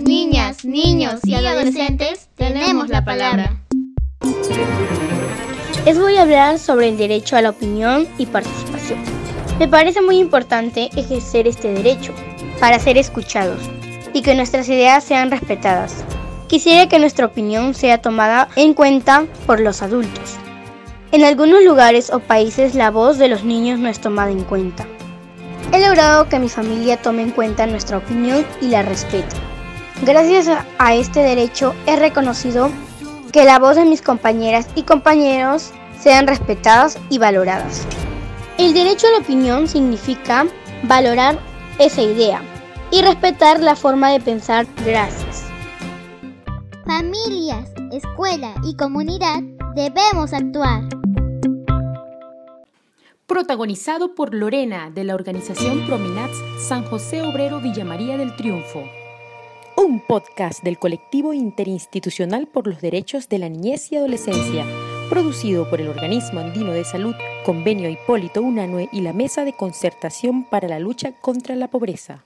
niñas, niños y adolescentes tenemos la palabra. Les voy a hablar sobre el derecho a la opinión y participación. Me parece muy importante ejercer este derecho para ser escuchados y que nuestras ideas sean respetadas. Quisiera que nuestra opinión sea tomada en cuenta por los adultos. En algunos lugares o países la voz de los niños no es tomada en cuenta. He logrado que mi familia tome en cuenta nuestra opinión y la respete. Gracias a este derecho he reconocido que la voz de mis compañeras y compañeros sean respetadas y valoradas. El derecho a la opinión significa valorar esa idea y respetar la forma de pensar. Gracias. Familias, escuela y comunidad debemos actuar. Protagonizado por Lorena de la organización Prominats San José Obrero Villamaría del Triunfo. Un podcast del colectivo interinstitucional por los derechos de la niñez y adolescencia, producido por el Organismo Andino de Salud, Convenio Hipólito Unanue y la Mesa de Concertación para la Lucha contra la Pobreza.